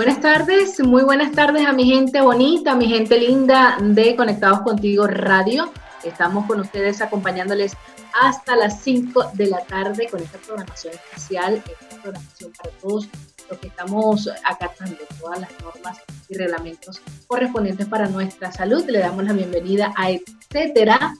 Buenas tardes, muy buenas tardes a mi gente bonita, a mi gente linda de Conectados Contigo Radio. Estamos con ustedes acompañándoles hasta las 5 de la tarde con esta programación especial, esta programación para todos los que estamos acatando todas las normas y reglamentos correspondientes para nuestra salud. Le damos la bienvenida a Etcétera,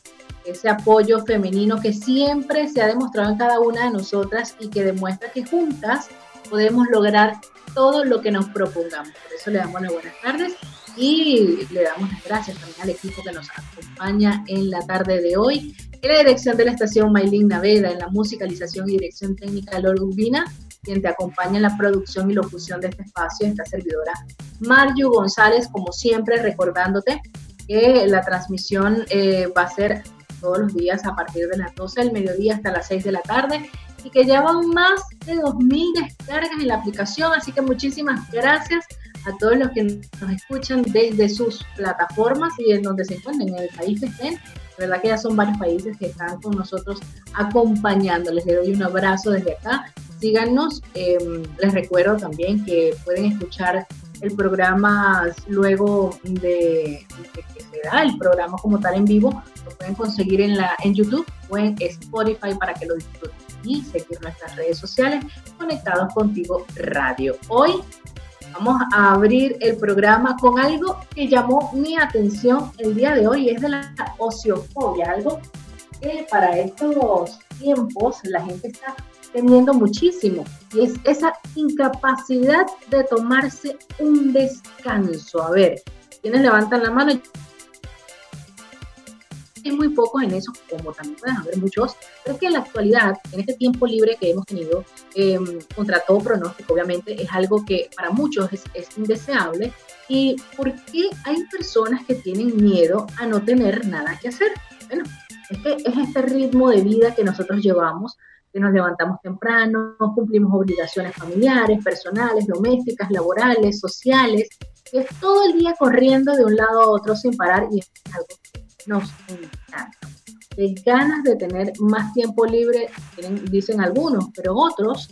ese apoyo femenino que siempre se ha demostrado en cada una de nosotras y que demuestra que juntas podemos lograr todo lo que nos propongamos. Por eso le damos las buenas tardes y le damos las gracias también al equipo que nos acompaña en la tarde de hoy. En la dirección de la estación Maylin Naveda, en la musicalización y dirección técnica Lord Urbina, quien te acompaña en la producción y locución de este espacio, esta servidora Marju González, como siempre, recordándote que la transmisión eh, va a ser todos los días a partir de las 12 del mediodía hasta las 6 de la tarde y que llevan más de 2.000 descargas en la aplicación. Así que muchísimas gracias a todos los que nos escuchan desde sus plataformas y en donde se encuentren, en el país que estén. De verdad que ya son varios países que están con nosotros acompañándoles. Les doy un abrazo desde acá. Síganos. Em, les recuerdo también que pueden escuchar el programa luego de, de, que se da el programa como tal en vivo. Lo pueden conseguir en, la, en YouTube o en Spotify para que lo disfruten y seguir nuestras redes sociales conectados contigo radio. Hoy vamos a abrir el programa con algo que llamó mi atención el día de hoy, es de la ociofobia, algo que para estos tiempos la gente está teniendo muchísimo y es esa incapacidad de tomarse un descanso. A ver, ¿quiénes levantan la mano? Hay muy pocos en eso, como también pueden haber muchos, pero es que en la actualidad, en este tiempo libre que hemos tenido, em, contra todo pronóstico, obviamente, es algo que para muchos es, es indeseable. ¿Y por qué hay personas que tienen miedo a no tener nada que hacer? Bueno, es que es este ritmo de vida que nosotros llevamos, que nos levantamos temprano, cumplimos obligaciones familiares, personales, domésticas, laborales, sociales, que es todo el día corriendo de un lado a otro sin parar y es algo nos encanta. De ganas de tener más tiempo libre, dicen algunos, pero otros,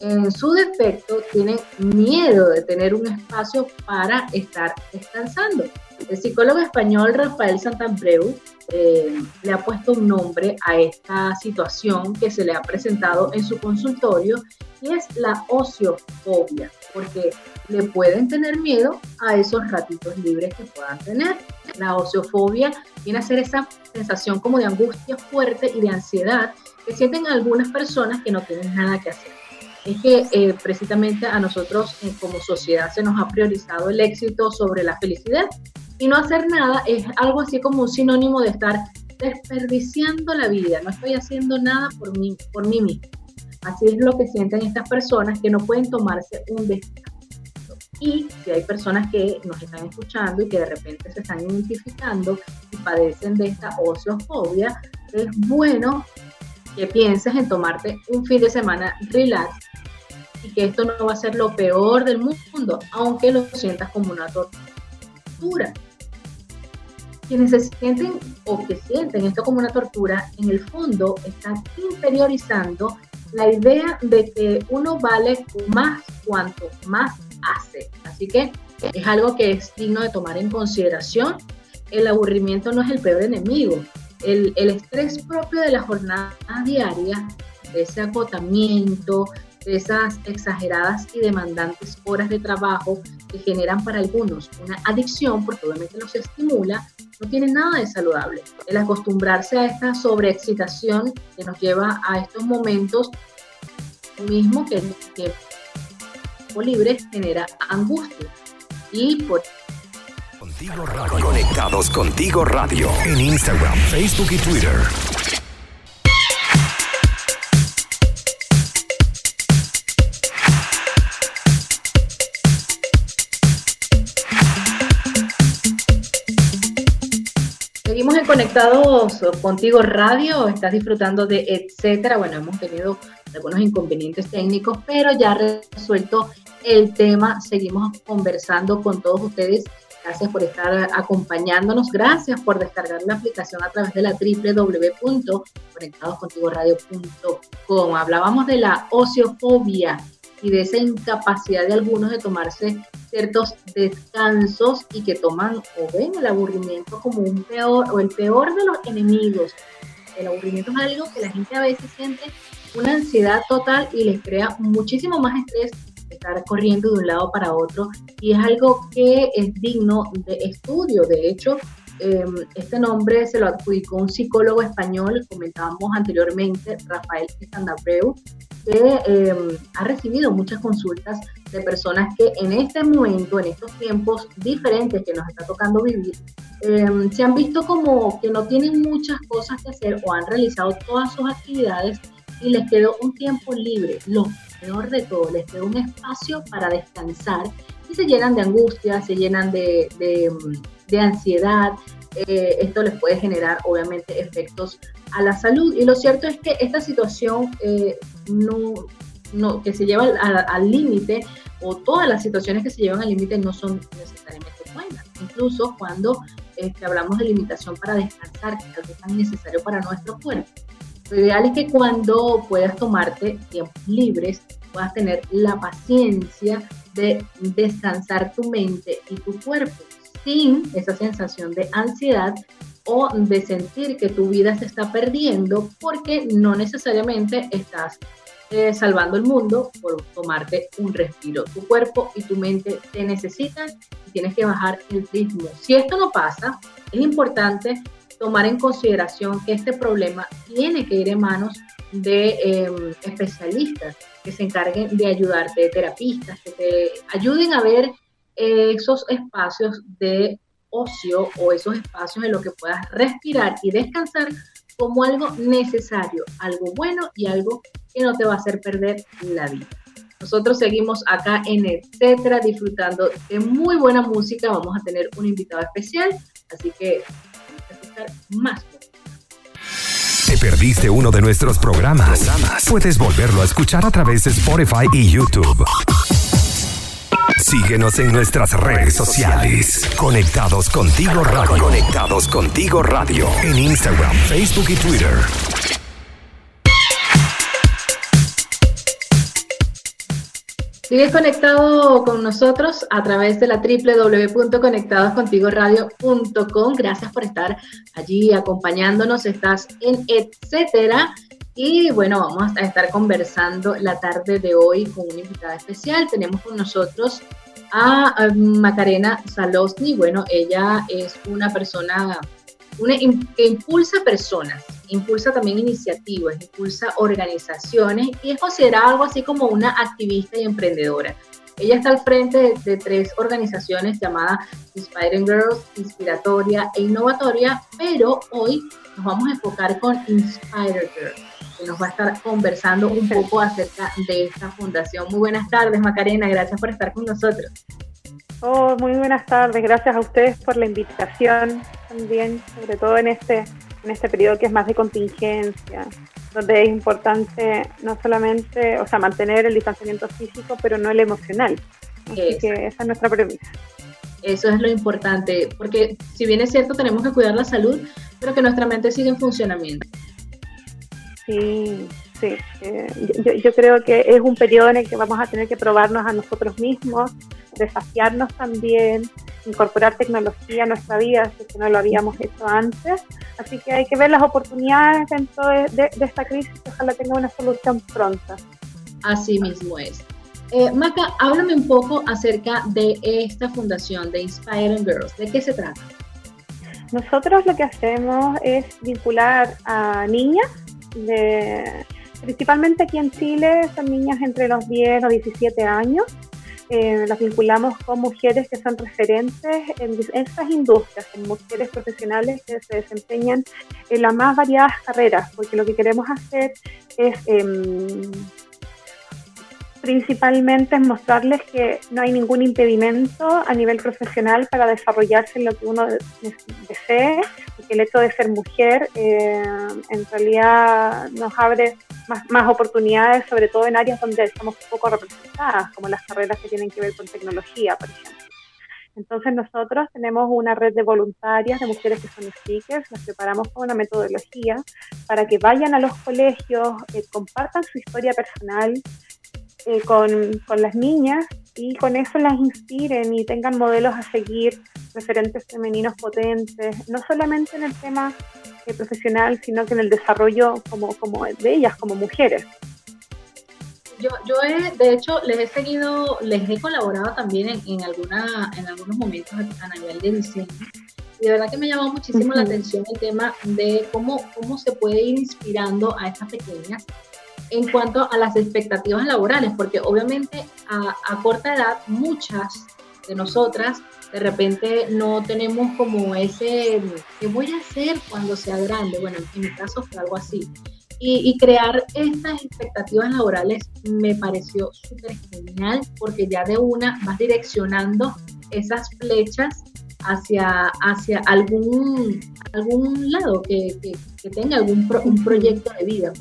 en su defecto, tienen miedo de tener un espacio para estar descansando. El psicólogo español Rafael Santambreu eh, le ha puesto un nombre a esta situación que se le ha presentado en su consultorio es la ociofobia, porque le pueden tener miedo a esos ratitos libres que puedan tener. La ociofobia viene a ser esa sensación como de angustia fuerte y de ansiedad que sienten algunas personas que no tienen nada que hacer. Es que eh, precisamente a nosotros eh, como sociedad se nos ha priorizado el éxito sobre la felicidad y no hacer nada es algo así como un sinónimo de estar desperdiciando la vida, no estoy haciendo nada por mí, por mí mismo. Así es lo que sienten estas personas que no pueden tomarse un descanso. Y si hay personas que nos están escuchando y que de repente se están identificando y padecen de esta ociofobia, es bueno que pienses en tomarte un fin de semana relax y que esto no va a ser lo peor del mundo, aunque lo sientas como una tortura. Quienes se sienten o que sienten esto como una tortura, en el fondo están interiorizando la idea de que uno vale más cuanto más hace. Así que es algo que es digno de tomar en consideración. El aburrimiento no es el peor enemigo. El, el estrés propio de la jornada diaria, ese agotamiento, esas exageradas y demandantes horas de trabajo que generan para algunos una adicción, porque obviamente los estimula, no tiene nada de saludable. El acostumbrarse a esta sobreexcitación que nos lleva a estos momentos mismo que, que libre genera angustia y por Contigo Radio. Conectados contigo radio en Instagram, Facebook y Twitter. Seguimos en Conectados contigo Radio, estás disfrutando de etcétera. Bueno, hemos tenido algunos inconvenientes técnicos, pero ya resuelto el tema, seguimos conversando con todos ustedes. Gracias por estar acompañándonos, gracias por descargar la aplicación a través de la www.conectadoscontigoradio.com. Hablábamos de la ociofobia y de esa incapacidad de algunos de tomarse ciertos descansos y que toman o ven el aburrimiento como un peor o el peor de los enemigos. El aburrimiento es algo que la gente a veces siente una ansiedad total y les crea muchísimo más estrés estar corriendo de un lado para otro y es algo que es digno de estudio. De hecho, em, este nombre se lo adjudicó un psicólogo español, comentábamos anteriormente, Rafael Sandabreu, que em, ha recibido muchas consultas de personas que en este momento, en estos tiempos diferentes que nos está tocando vivir, em, se han visto como que no tienen muchas cosas que hacer o han realizado todas sus actividades y les quedó un tiempo libre. Lo peor de todo, les quedó un espacio para descansar y se llenan de angustia, se llenan de, de ansiedad, eh, esto les puede generar obviamente efectos a la salud. Y lo cierto es que esta situación eh, no, no, que se lleva al límite o todas las situaciones que se llevan al límite no son necesariamente buenas. Incluso cuando este, hablamos de limitación para descansar, que es algo tan necesario para nuestro cuerpo. Lo ideal es que cuando puedas tomarte tiempos libres, puedas tener la paciencia de descansar tu mente y tu cuerpo sin esa sensación de ansiedad o de sentir que tu vida se está perdiendo porque no necesariamente estás eh, salvando el mundo por tomarte un respiro. Tu cuerpo y tu mente te necesitan y tienes que bajar el ritmo. Si esto no pasa, es importante tomar en consideración que este problema tiene que ir en manos de em, especialistas que se encarguen de ayudarte, de terapistas, que te ayuden a ver esos espacios de ocio o esos espacios en los que puedas respirar y descansar como algo necesario, algo bueno y algo que no te va a hacer perder la vida. Nosotros seguimos acá en Etcétera disfrutando de muy buena música. Vamos a tener un invitado especial, así que escuchar más. ¿Te perdiste uno de nuestros programas? Puedes volverlo a escuchar a través de Spotify y YouTube. Síguenos en nuestras redes sociales. Conectados contigo radio. Conectados contigo radio. En Instagram, Facebook y Twitter. Sigues conectado con nosotros a través de la www.conectadoscontigoradio.com. Gracias por estar allí acompañándonos. Estás en etcétera. Y bueno, vamos a estar conversando la tarde de hoy con una invitada especial. Tenemos con nosotros a Macarena Salosny. Bueno, ella es una persona que impulsa personas, impulsa también iniciativas, impulsa organizaciones y es considerada algo así como una activista y emprendedora. Ella está al frente de, tres organizaciones llamadas Inspiring Girls, Inspiratoria e Innovatoria, pero hoy nos vamos a enfocar con Inspire Girls nos va a estar conversando un poco acerca de esta fundación. Muy buenas tardes, Macarena, gracias por estar con nosotros. Oh, muy buenas tardes, gracias a ustedes por la invitación también, sobre todo en este, en este periodo que es más de contingencia, donde es importante no solamente, o sea, mantener el distanciamiento físico, pero no el emocional. Así que esa es nuestra premisa. Eso es lo importante, porque si bien es cierto, tenemos que cuidar la salud, pero que nuestra mente siga en funcionamiento. Sí, sí. Eh, yo, yo, creo que es un periodo en el que vamos a tener que probarnos a nosotros mismos, desafiarnos también, incorporar tecnología a nuestra vida, si no lo habíamos hecho antes. Así que hay que ver las oportunidades dentro de, esta crisis ojalá tenga una solución pronta. Así mismo es. Eh, Maca, háblame un poco acerca de esta fundación de Inspiring Girls. ¿De qué se trata? Nosotros lo que hacemos es vincular a niñas de, principalmente aquí en Chile, son niñas entre los 10 o 17 años. Eh, las vinculamos con mujeres que son referentes en estas industrias, en mujeres profesionales que se desempeñan en las más variadas carreras, porque lo que queremos hacer es em, principalmente es mostrarles que no hay ningún impedimento a nivel profesional para desarrollarse en lo que uno desee, porque el hecho de ser mujer eh, en realidad nos abre más, más, oportunidades, sobre todo en áreas donde estamos poco representadas, como las carreras que tienen que ver con tecnología, por ejemplo. Entonces nosotros tenemos una red de voluntarias, de mujeres que son speakers, las preparamos con una metodología para que vayan a los colegios, eh, compartan su historia personal eh, con, con las niñas y con eso las inspiren y tengan modelos a seguir, referentes femeninos potentes, no solamente en el tema eh, profesional, sino que en el desarrollo como, como de ellas, como mujeres. Yo, yo he, de hecho, les he seguido, les he colaborado también en, en, alguna, en algunos momentos a, nivel de diseño. Y de verdad que me llamó muchísimo la atención el tema de cómo, cómo se puede ir inspirando a estas pequeñas en cuanto a las expectativas laborales, porque obviamente a, a, corta edad muchas de nosotras de repente no tenemos como ese, ¿qué voy a hacer cuando sea grande? Bueno, en mi caso fue algo así. Y, crear estas expectativas laborales me pareció súper genial porque ya de una vas direccionando esas flechas hacia, hacia algún, algún lado que, que, tenga algún un proyecto de vida.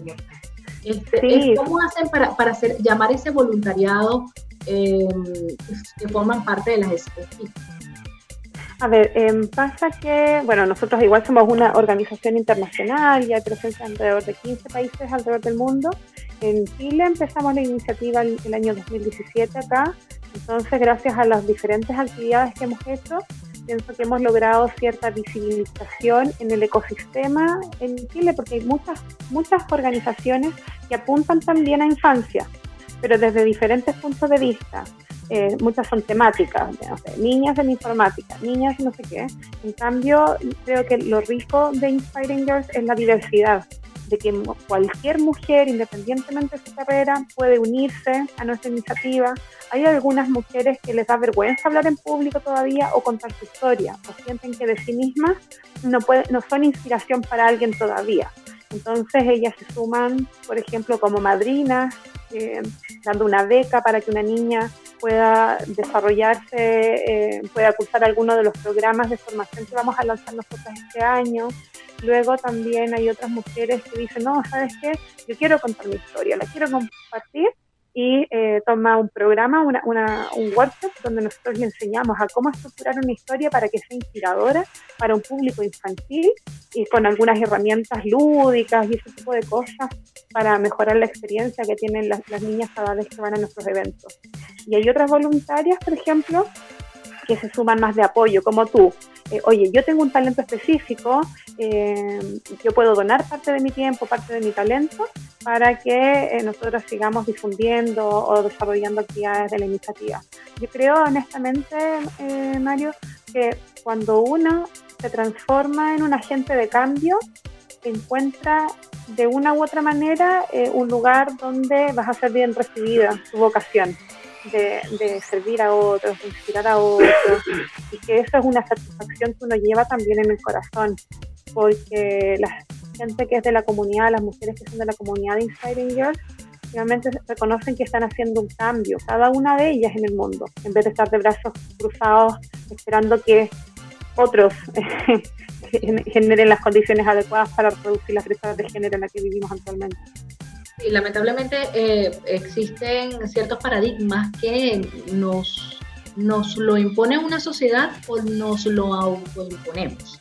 Este, ¿Cómo hacen para, para hacer, llamar ese voluntariado eh, que forman parte de las escuelas? A ver, em, pasa que, bueno, nosotros igual somos una organización internacional y hay presencia en alrededor de 15 países alrededor del mundo. En Chile empezamos la iniciativa el, el año 2017 acá, entonces gracias a las diferentes actividades que hemos hecho, pienso que hemos logrado cierta visibilización en el ecosistema en Chile, porque hay muchas, muchas organizaciones que apuntan también a infancia, pero desde diferentes puntos de vista. Eh, muchas son temáticas, niñas en informática, niñas no sé qué. En cambio, creo que lo rico de Inspiring Girls es la diversidad, de que cualquier mujer, independientemente de su carrera, puede unirse a nuestra iniciativa. Hay algunas mujeres que les da vergüenza hablar en público todavía o contar su historia, o sienten que de sí mismas no, son inspiración para alguien todavía. Entonces ellas se suman, por ejemplo, como madrinas, eh, dando una beca para que una niña pueda desarrollarse, eh, pueda cursar alguno de los programas de formación que vamos a lanzar nosotros este año. Luego también hay otras mujeres que dicen, no, ¿sabes qué? Yo quiero contar mi historia, la quiero compartir y eh, toma un programa, una, una, un workshop donde nosotros le enseñamos a cómo estructurar una historia para que sea inspiradora para un público infantil y con algunas herramientas lúdicas y ese tipo de cosas para mejorar la experiencia que tienen las, las niñas cada vez que van a nuestros eventos. Y hay otras voluntarias, por ejemplo, que se suman más de apoyo, como tú. Eh, oye, yo tengo un talento específico, eh, yo puedo donar parte de mi tiempo, parte de mi talento, para que eh, nosotros sigamos difundiendo o desarrollando actividades de la iniciativa. Yo creo honestamente, Mario, que cuando uno se transforma en un agente de cambio, encuentra de una u otra manera un lugar donde vas a ser bien recibida, tu vocación de, servir a otros, de inspirar a otros, y que eso es una satisfacción que uno lleva también en el corazón, porque la gente que es de la comunidad, las mujeres que son de la comunidad de Inspiring Girls, realmente reconocen que están haciendo un cambio, cada una de ellas en el mundo, en vez de estar de brazos cruzados esperando que otros generen las condiciones adecuadas para reducir las brechas de género en la que vivimos actualmente. Sí, lamentablemente eh, existen ciertos paradigmas que nos, nos lo impone una sociedad o nos lo autoimponemos.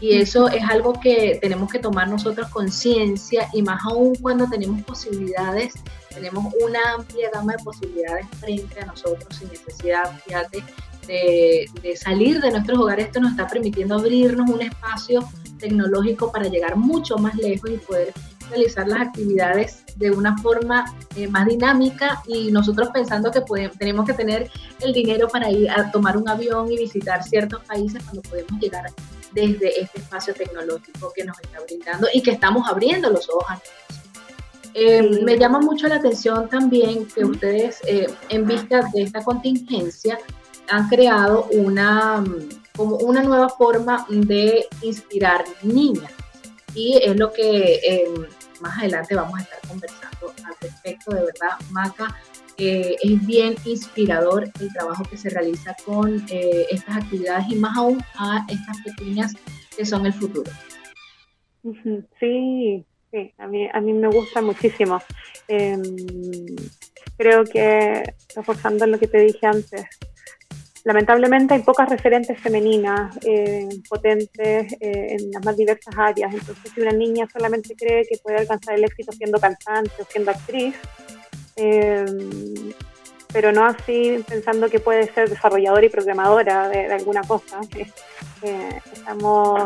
Y eso es algo que tenemos que tomar nosotros conciencia y más aún cuando tenemos posibilidades, tenemos una amplia gama de posibilidades frente a nosotros sin necesidad, fíjate, de, de salir de nuestros hogares. Esto nos está permitiendo abrirnos un espacio tecnológico para llegar mucho más lejos y poder realizar las actividades de una forma eh, más dinámica y nosotros pensando que podemos, tenemos que tener el dinero para ir a tomar un avión y visitar ciertos países cuando podemos llegar desde este espacio tecnológico que nos está brindando y que estamos abriendo los ojos a eh, Me llama mucho la atención también que ustedes, eh, en vista de esta contingencia, han creado una, como una nueva forma de inspirar niñas y es lo que eh, más adelante vamos a estar conversando al respecto. De verdad, Maca, eh, es bien inspirador el trabajo que se realiza con eh, estas actividades y más aún a estas pequeñas que son el futuro. Sí, sí, a mí, a mí me gusta muchísimo. Em, creo que, reforzando lo que te dije antes, lamentablemente hay pocas referentes femeninas eh, potentes eh, en las más diversas áreas. Entonces, si una niña solamente cree que puede alcanzar el éxito siendo cantante o siendo actriz, eh, pero no así pensando que puede ser desarrolladora y programadora de, alguna cosa. estamos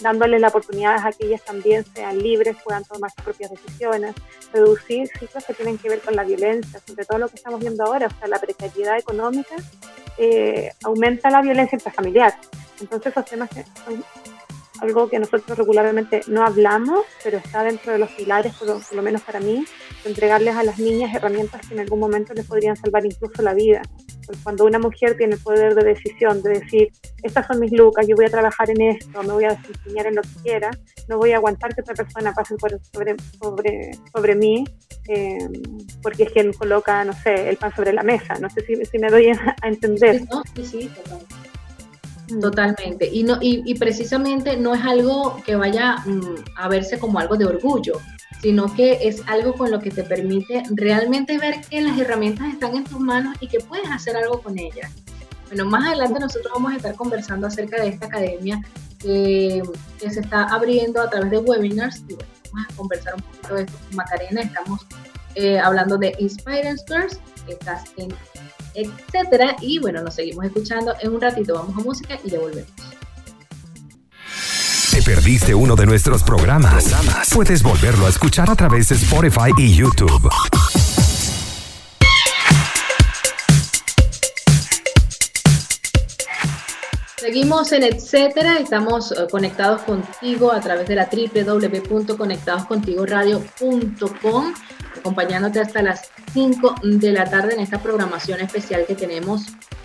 dándole la oportunidad a que ellas también sean libres, puedan tomar sus propias decisiones, reducir ciclos que tienen que ver con la violencia, sobre todo lo que estamos viendo ahora, o sea, la precariedad económica eh, aumenta la violencia intrafamiliar. Entonces esos temas son algo que nosotros regularmente no hablamos, pero está dentro de los pilares, por lo, menos para mí, de entregarles a las niñas herramientas que en algún momento les podrían salvar incluso la vida. cuando una mujer tiene el poder de decisión, de decir, estas son mis lucas, yo voy a trabajar en esto, me voy a desempeñar en lo que quiera, no voy a aguantar que otra persona pase por, sobre, sobre, sobre mí, eh, porque es quien coloca, no sé, el pan sobre la mesa. No sé si, si me doy a, entender. Sí, sí, Mm. Totalmente. Y, no, y, precisamente no es algo que vaya mm, a verse como algo de orgullo, sino que es algo con lo que te permite realmente ver que las herramientas están en tus manos y que puedes hacer algo con ellas. Bueno, más adelante nosotros vamos a estar conversando acerca de esta academia que, se está abriendo a través de webinars y bueno, vamos a conversar un poquito de esto con Macarena. Estamos eh, hablando de Inspire Girls, estás en etcétera. Y bueno, nos seguimos escuchando. En un ratito vamos a música y ya volvemos. ¿Te perdiste uno de nuestros programas? Puedes volverlo a escuchar a través de Spotify y YouTube. Seguimos en etcétera, estamos eh, conectados contigo a través de la www.conectadoscontigoradio.com acompañándote hasta las 5 de la tarde en esta programación especial que tenemos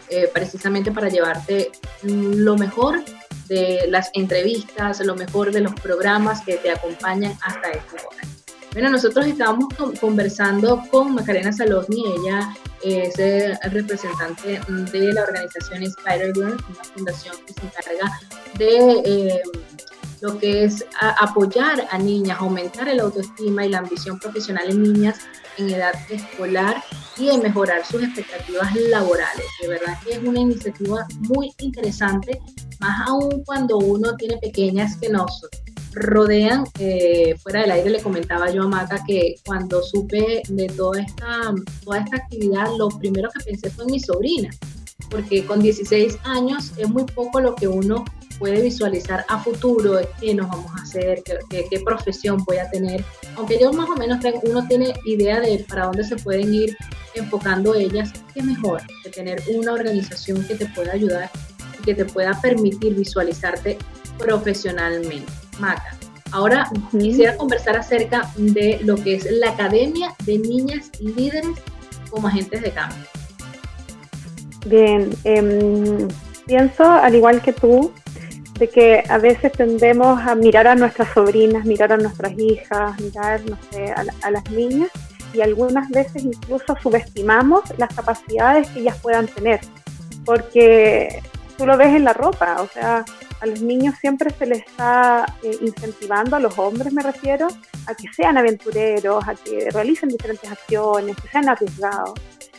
eh, precisamente para llevarte lo mejor de las entrevistas, lo mejor de los programas que te acompañan hasta esta hora. Bueno, nosotros estábamos conversando con Macarena Salosni, ella es el representante de la organización Spider-Girl, una fundación que se encarga de eh, lo que es apoyar a niñas, aumentar el autoestima y la ambición profesional en niñas en edad escolar y en mejorar sus expectativas laborales. De verdad que es una iniciativa muy interesante, más aún cuando uno tiene pequeñas que nos rodean. Eh, fuera del aire le comentaba yo a Maca que cuando supe de toda esta, toda esta actividad, lo primero que pensé fue en mi sobrina, porque con 16 años es muy poco lo que uno puede visualizar a futuro qué nos vamos a hacer, qué, qué, profesión voy a tener. Aunque yo más o menos tengo, uno tiene idea de para dónde se pueden ir enfocando ellas, qué mejor que tener una organización que te pueda ayudar y que te pueda permitir visualizarte profesionalmente. Maca. Ahora quisiera conversar acerca de lo que es la Academia de Niñas Líderes como Agentes de Cambio. Bien, em, pienso, al igual que tú, de que a veces tendemos a mirar a nuestras sobrinas, mirar a nuestras hijas, mirar, no sé, a, las niñas y algunas veces incluso subestimamos las capacidades que ellas puedan tener, porque tú lo ves en la ropa, o sea, a los niños siempre se les está eh, incentivando, a los hombres me refiero, a que sean aventureros, a que realicen diferentes acciones, que sean arriesgados.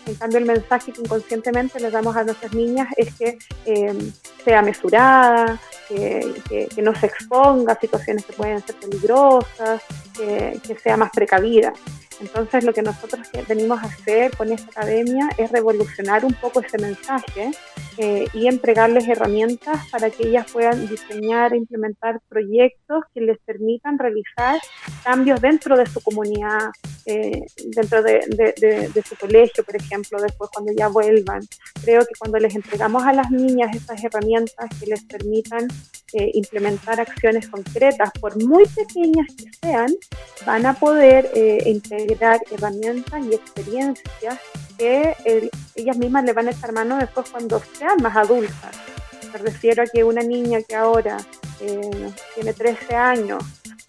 En cambio, el mensaje que inconscientemente les damos a nuestras niñas es que eh, sea mesurada, que, no se exponga a situaciones que pueden ser peligrosas, que, que sea más precavida. Entonces, lo que nosotros venimos a hacer con esta academia es revolucionar un poco ese mensaje eh, y entregarles herramientas para que ellas puedan diseñar e implementar proyectos que les permitan realizar cambios dentro de su comunidad, eh, dentro de, su colegio, por ejemplo, después cuando ya vuelvan. Creo que cuando les entregamos a las niñas estas herramientas que les permitan eh, implementar acciones concretas, por muy pequeñas que sean, van a poder integrar herramientas y experiencias que ellas mismas le van a echar mano después cuando sean más adultas. Me refiero a que una niña que ahora eh, tiene 13 años,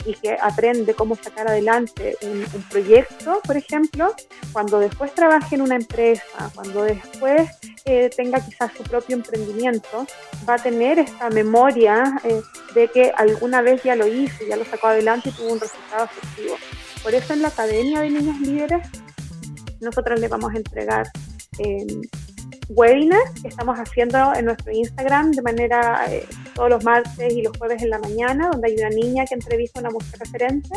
y que aprende cómo sacar adelante un, proyecto, por ejemplo, cuando después trabaje en una empresa, cuando después eh, tenga quizás su propio emprendimiento, va a tener esta memoria eh, de que alguna vez ya lo hizo, ya lo sacó adelante y tuvo un resultado efectivo. Por eso en la Academia de Niños Líderes nosotros le vamos a entregar eh, webinars que estamos haciendo en nuestro Instagram de manera eh, todos los martes y los jueves en la mañana, donde hay una niña que entrevista a una mujer referente,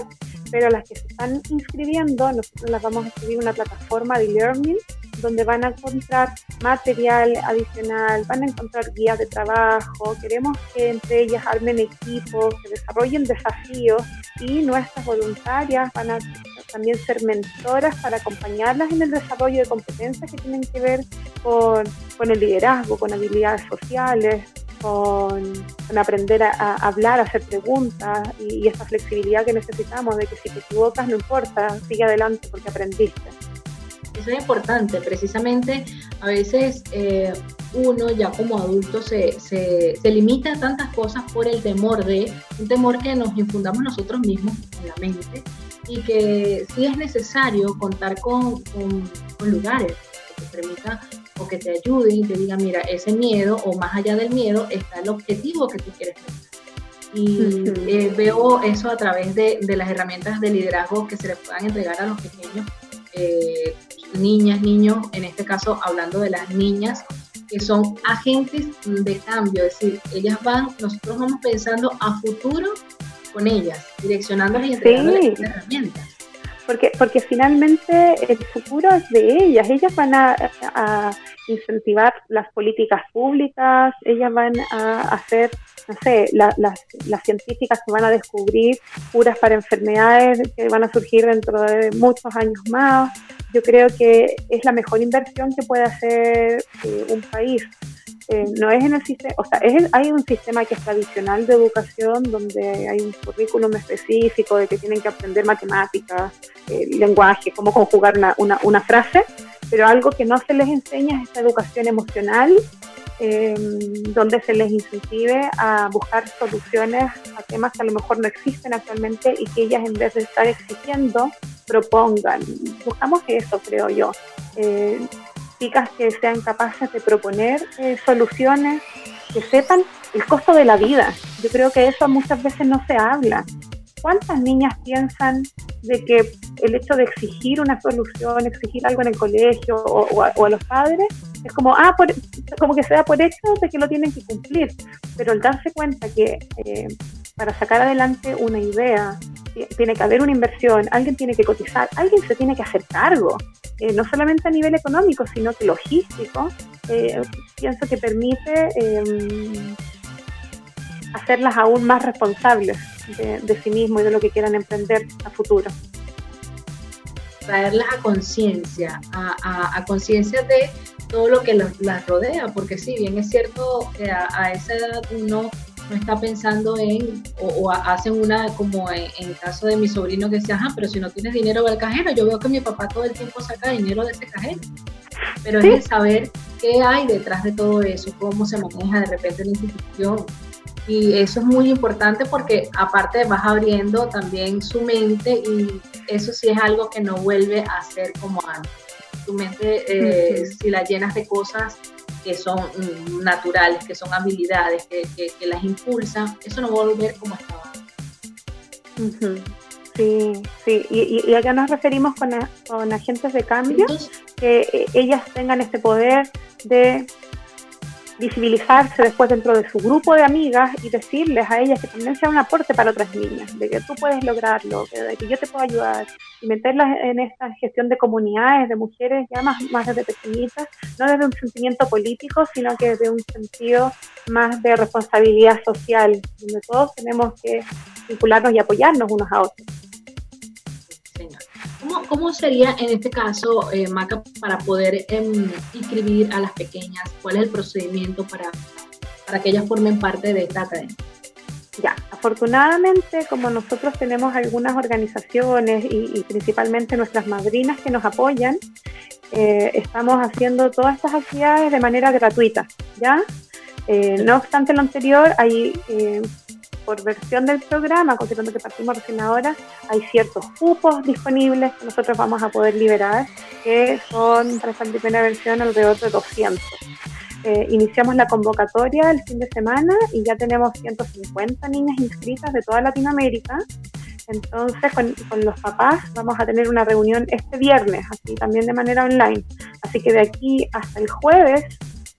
pero las que se están inscribiendo, nosotros las vamos a escribir una plataforma de learning donde van a encontrar material adicional, van a encontrar guías de trabajo, queremos que entre ellas armen equipos, que desarrollen desafíos y nuestras voluntarias van a también ser mentoras para acompañarlas en el desarrollo de competencias que tienen que ver con, con el liderazgo, con habilidades sociales, con, aprender a, hablar, a hacer preguntas y, esa flexibilidad que necesitamos de que si te equivocas no importa, sigue adelante porque aprendiste. Eso es importante, precisamente a veces eh, uno ya como adulto se, se, se, limita a tantas cosas por el temor de, un temor que nos infundamos nosotros mismos en la mente y que sí es necesario contar con, con, lugares que te permitan o que te ayuden y te digan, mira, ese miedo o más allá del miedo está el objetivo que tú quieres lograr. Y eh, veo eso a través de, de, las herramientas de liderazgo que se les puedan entregar a los pequeños, eh, niñas, niños, en este caso hablando de las niñas, que son agentes de cambio, es decir, ellas van, nosotros vamos pensando a futuro con ellas, direccionándolas y entregándoles herramientas. Porque, porque finalmente el futuro es de ellas, ellas van a, incentivar las políticas públicas, ellas van a hacer, no sé, las, las científicas que van a descubrir curas para enfermedades que van a surgir dentro de muchos años más. Yo creo que es la mejor inversión que puede hacer eh, un país. Eh, no es en el sistema, o sea, es hay un sistema que es tradicional de educación donde hay un currículum específico de que tienen que aprender matemáticas, eh, lenguaje, cómo conjugar una, una, frase, pero algo que no se les enseña es esta educación emocional, em, donde se les incentive a buscar soluciones a temas que a lo mejor no existen actualmente y que ellas en vez de estar exigiendo, propongan. Buscamos eso, creo yo. Chicas que sean capaces de proponer eh, soluciones, que sepan el costo de la vida. Yo creo que eso muchas veces no se habla. ¿Cuántas niñas piensan de que el hecho de exigir una solución, exigir algo en el colegio o, a, los padres, es como, ah, como que se da por hecho de que lo tienen que cumplir? Pero el darse cuenta que eh, para sacar adelante una idea tiene que haber una inversión, alguien tiene que cotizar, alguien se tiene que hacer cargo. Eh, no solamente a nivel económico, sino que logístico, eh, pienso que permite em, hacerlas aún más responsables de, sí mismo y de lo que quieran emprender a futuro. Traerlas a conciencia, a, conciencia de todo lo que las rodea, porque si bien es cierto que a, a esa edad uno no está pensando en, o, hacen una, como en, el caso de mi sobrino que decía, ajá, pero si no tienes dinero va al cajero, yo veo que mi papá todo el tiempo saca dinero de ese cajero. Pero es el saber qué hay detrás de todo eso, cómo se maneja de repente la institución. Y eso es muy importante porque aparte vas abriendo también su mente y eso sí es algo que no vuelve a ser como antes. Tu mente, eh, si la llenas de cosas que son mm, naturales, que son habilidades, que, que, las impulsan, eso no va a volver como estaba. Sí, sí, y, y, acá nos referimos con, con agentes de cambio, que eh, ellas tengan este poder de visibilizarse después dentro de su grupo de amigas y decirles a ellas que también sea un aporte para otras niñas, de que tú puedes lograrlo, de que yo te puedo ayudar y meterlas en esta gestión de comunidades, de mujeres ya más, más desde pequeñitas, no desde un sentimiento político, sino que desde un sentido más de responsabilidad social, donde todos tenemos que vincularnos y apoyarnos unos a otros. ¿Cómo, sería en este caso, eh, Maca, para poder em, inscribir a las pequeñas? ¿Cuál es el procedimiento para, para que ellas formen parte de esta academia? Ya, afortunadamente, como nosotros tenemos algunas organizaciones y, principalmente nuestras madrinas que nos apoyan, eh, estamos haciendo todas estas actividades de manera gratuita, ¿ya? Eh, no obstante lo anterior, hay por versión del programa, considerando que partimos recién ahora, hay ciertos cupos disponibles que nosotros vamos a poder liberar, que son para esta primera versión alrededor de 200. Eh, iniciamos la convocatoria el fin de semana y ya tenemos 150 niñas inscritas de toda Latinoamérica. Entonces, con, con, los papás vamos a tener una reunión este viernes, así también de manera online. Así que de aquí hasta el jueves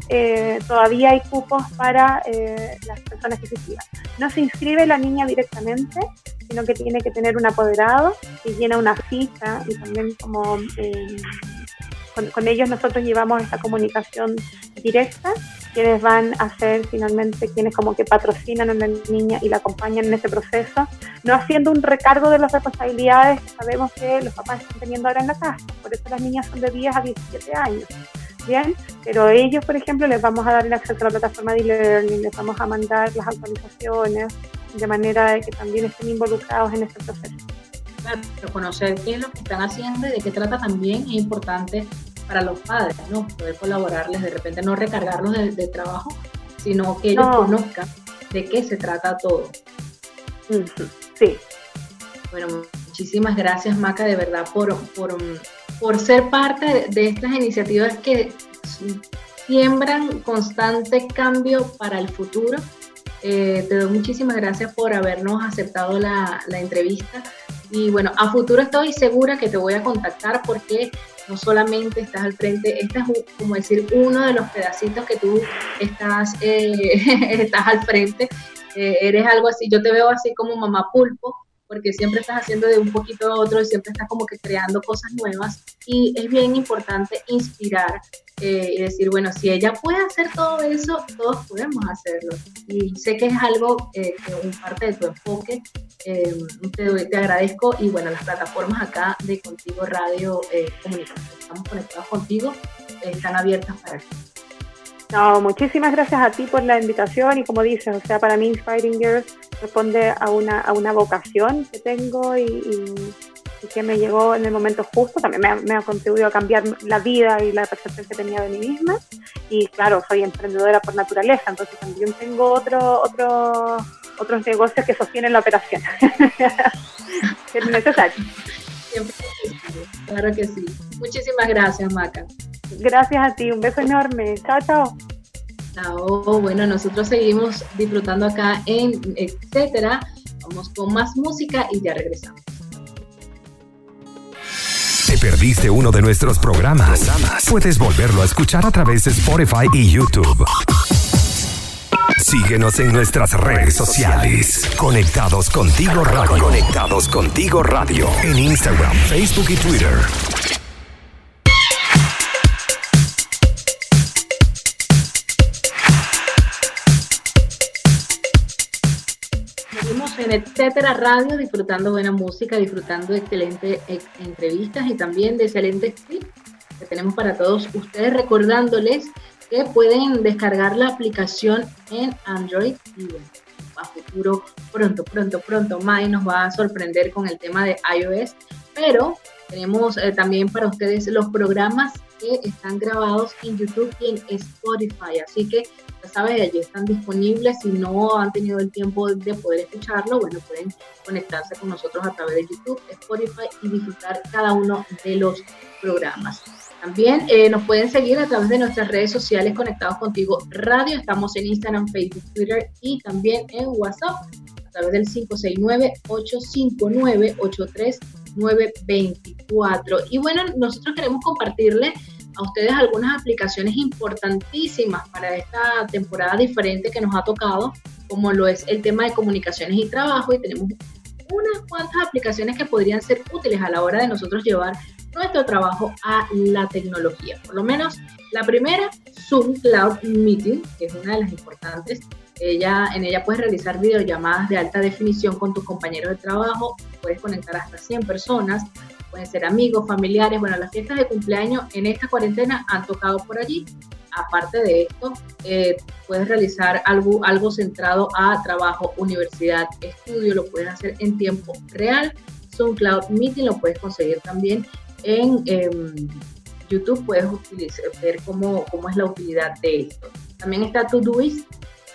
eh, todavía hay cupos para eh, las personas que. No se inscribe la niña directamente, sino que tiene que tener un apoderado y llena una ficha y también como eh, con, ellos nosotros llevamos esta comunicación directa, quienes van a ser finalmente quienes como que patrocinan a la niña y la acompañan en ese proceso, no haciendo un recargo de las responsabilidades que sabemos que los papás están teniendo ahora en la casa. Por eso las niñas son de 10 a 17 años. Bien, pero ellos, por ejemplo, les vamos a dar el acceso a la plataforma de e-learning, les vamos a mandar las actualizaciones de manera de que también estén involucrados en este proceso. Claro, conocer qué es lo que están haciendo y de qué trata también es importante para los padres, ¿no? Poder colaborarles, de repente no recargarlos de, trabajo, sino que ellos conozcan de qué se trata todo. Sí. Bueno, muchísimas gracias, Maca, de verdad, por, por por ser parte de estas iniciativas que siembran constante cambio para el futuro. Eh, te doy muchísimas gracias por habernos aceptado la, entrevista. Y bueno, a futuro estoy segura que te voy a contactar porque no solamente estás al frente, este es como decir uno de los pedacitos que tú estás, eh, estás al frente. Eh, eres algo así, yo te veo así como mamá pulpo, porque siempre estás haciendo de un poquito a otro y siempre estás como que creando cosas nuevas y es bien importante inspirar eh, y decir, bueno, si ella puede hacer todo eso, todos podemos hacerlo. Y sé que es algo eh, que es parte de tu enfoque. Eh, te, te, agradezco y bueno, las plataformas acá de Contigo Radio Comunicación, estamos conectados contigo, están abiertas para ti. No, muchísimas gracias a ti por la invitación y como dices, o sea, para mí Inspiring Girls responde a una, a una vocación que tengo y, que me llegó en el momento justo. También me ha, contribuido a cambiar la vida y la percepción que tenía de mí misma. Y claro, soy emprendedora por naturaleza, entonces también tengo otro, otro, otros negocios que sostienen la operación. es necesario. Claro que sí. Muchísimas gracias, Maca. Gracias a ti, un beso enorme. Chao, chao. Chao. Bueno, nosotros seguimos disfrutando acá en Etcétera. Vamos con más música y ya regresamos. ¿Te perdiste uno de nuestros programas? Puedes volverlo a escuchar a través de Spotify y YouTube. Síguenos en nuestras redes sociales. Conectados contigo radio. Conectados contigo radio. En Instagram, Facebook y Twitter. Etcétera Radio, disfrutando buena música, disfrutando de excelentes entrevistas y también de excelentes tips que tenemos para todos ustedes, recordándoles que pueden descargar la aplicación en Android y a futuro pronto, pronto, pronto, Mai nos va a sorprender con el tema de iOS, pero tenemos eh, también para ustedes los programas que están grabados en YouTube y en Spotify, así que ya sabes, allí están disponibles. Si no han tenido el tiempo de poder escucharlo, bueno, pueden conectarse con nosotros a través de YouTube, Spotify y disfrutar cada uno de los programas. También eh, nos pueden seguir a través de nuestras redes sociales Conectados Contigo Radio. Estamos en Instagram, Facebook, Twitter y también en WhatsApp a través del 569-859-83924. Y bueno, nosotros queremos compartirle a ustedes algunas aplicaciones importantísimas para esta temporada diferente que nos ha tocado, como lo es el tema de comunicaciones y trabajo, y tenemos unas cuantas aplicaciones que podrían ser útiles a la hora de nosotros llevar nuestro trabajo a la tecnología. Por lo menos la primera, Zoom Cloud Meeting, que es una de las importantes. Ella, en ella puedes realizar videollamadas de alta definición con tus compañeros de trabajo, puedes conectar hasta 100 personas, pueden ser amigos, familiares. Bueno, las fiestas de cumpleaños en esta cuarentena han tocado por allí. Aparte de esto, eh, puedes realizar algo, algo centrado a trabajo, universidad, estudio, lo puedes hacer en tiempo real. Zoom Cloud Meeting lo puedes conseguir también en em, YouTube, puedes ver cómo, cómo es la utilidad de esto. También está Todoist,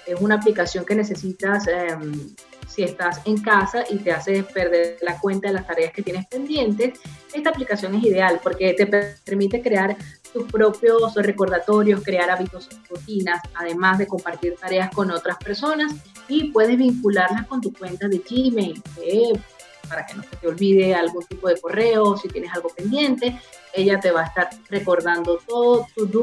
es una aplicación que necesitas em, si estás en casa y te hace perder la cuenta de las tareas que tienes pendientes, esta aplicación es ideal porque te permite crear tus propios recordatorios, crear hábitos, rutinas, además de compartir tareas con otras personas y puedes vincularlas con tu cuenta de Gmail, para que no se te olvide algún tipo de correo, si tienes algo pendiente, ella te va a estar recordando todo tu do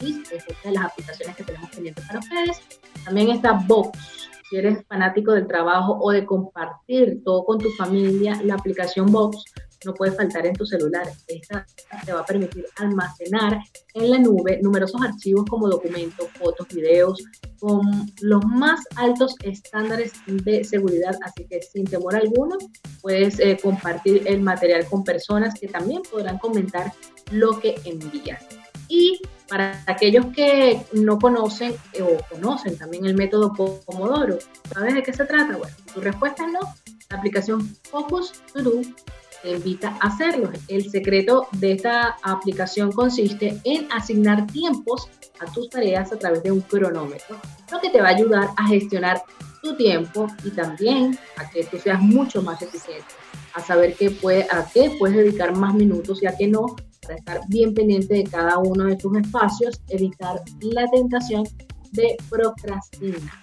list, es de las aplicaciones que tenemos pendientes para ustedes. También está Box, si eres fanático del trabajo o de compartir todo con tu familia, la aplicación Box no puede faltar en tu celular. Esta te va a permitir almacenar en la nube numerosos archivos como documentos, fotos, videos, con los más altos estándares de seguridad. Así que sin temor alguno, puedes eh, compartir el material con personas que también podrán comentar lo que envías. Para aquellos que no conocen eh, o conocen también el método Pomodoro, ¿sabes de qué se trata? Bueno, tu respuesta es no. La aplicación Focus To Do te invita a hacerlo. El secreto de esta aplicación consiste en asignar tiempos a tus tareas a través de un cronómetro, lo que te va a ayudar a gestionar tu tiempo y también a que tú seas mucho más eficiente, a saber qué a qué puedes dedicar más minutos y a qué no, para estar bien pendiente de cada uno de tus espacios, evitar la tentación de procrastinar.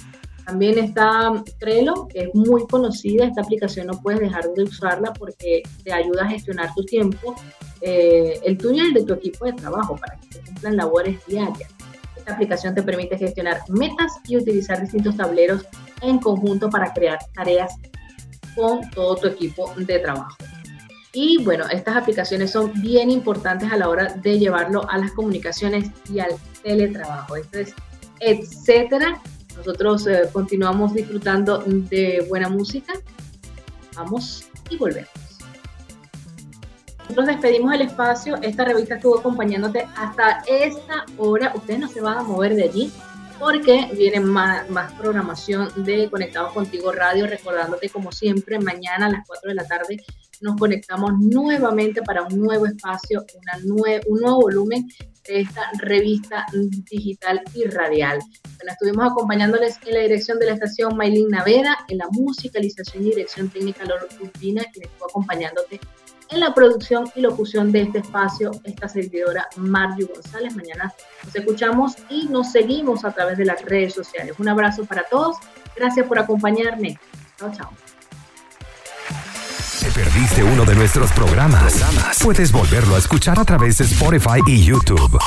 También está Trello, que es muy conocida. Esta aplicación no puedes dejar de usarla porque te ayuda a gestionar tu tiempo, eh, el tuyo y el de tu equipo de trabajo, para que se cumplan labores diarias. Esta aplicación te permite gestionar metas y utilizar distintos tableros en conjunto para crear tareas con todo tu equipo de trabajo. Y bueno, estas aplicaciones son bien importantes a la hora de llevarlo a las comunicaciones y al teletrabajo. Esto es etcétera nosotros eh, continuamos disfrutando de buena música. Vamos y volvemos. Nosotros despedimos el espacio. Esta revista estuvo acompañándote hasta esta hora. Ustedes no se van a mover de allí porque viene más, más programación de Conectados Contigo Radio, recordándote como siempre, mañana a las 4 de la tarde nos conectamos nuevamente para un nuevo espacio, una un nuevo volumen de esta revista digital y radial. Bueno, estuvimos acompañándoles en la dirección de la estación Maylin Naveda, en la musicalización y dirección técnica Loro Urbina, quien estuvo acompañándote en la producción y locución de este espacio, esta servidora Marju González. Mañana nos escuchamos y nos seguimos a través de las redes sociales. Un abrazo para todos. Gracias por acompañarme. Chao, chao. ¿Te perdiste uno de nuestros programas? Puedes volverlo a escuchar a través de Spotify y YouTube.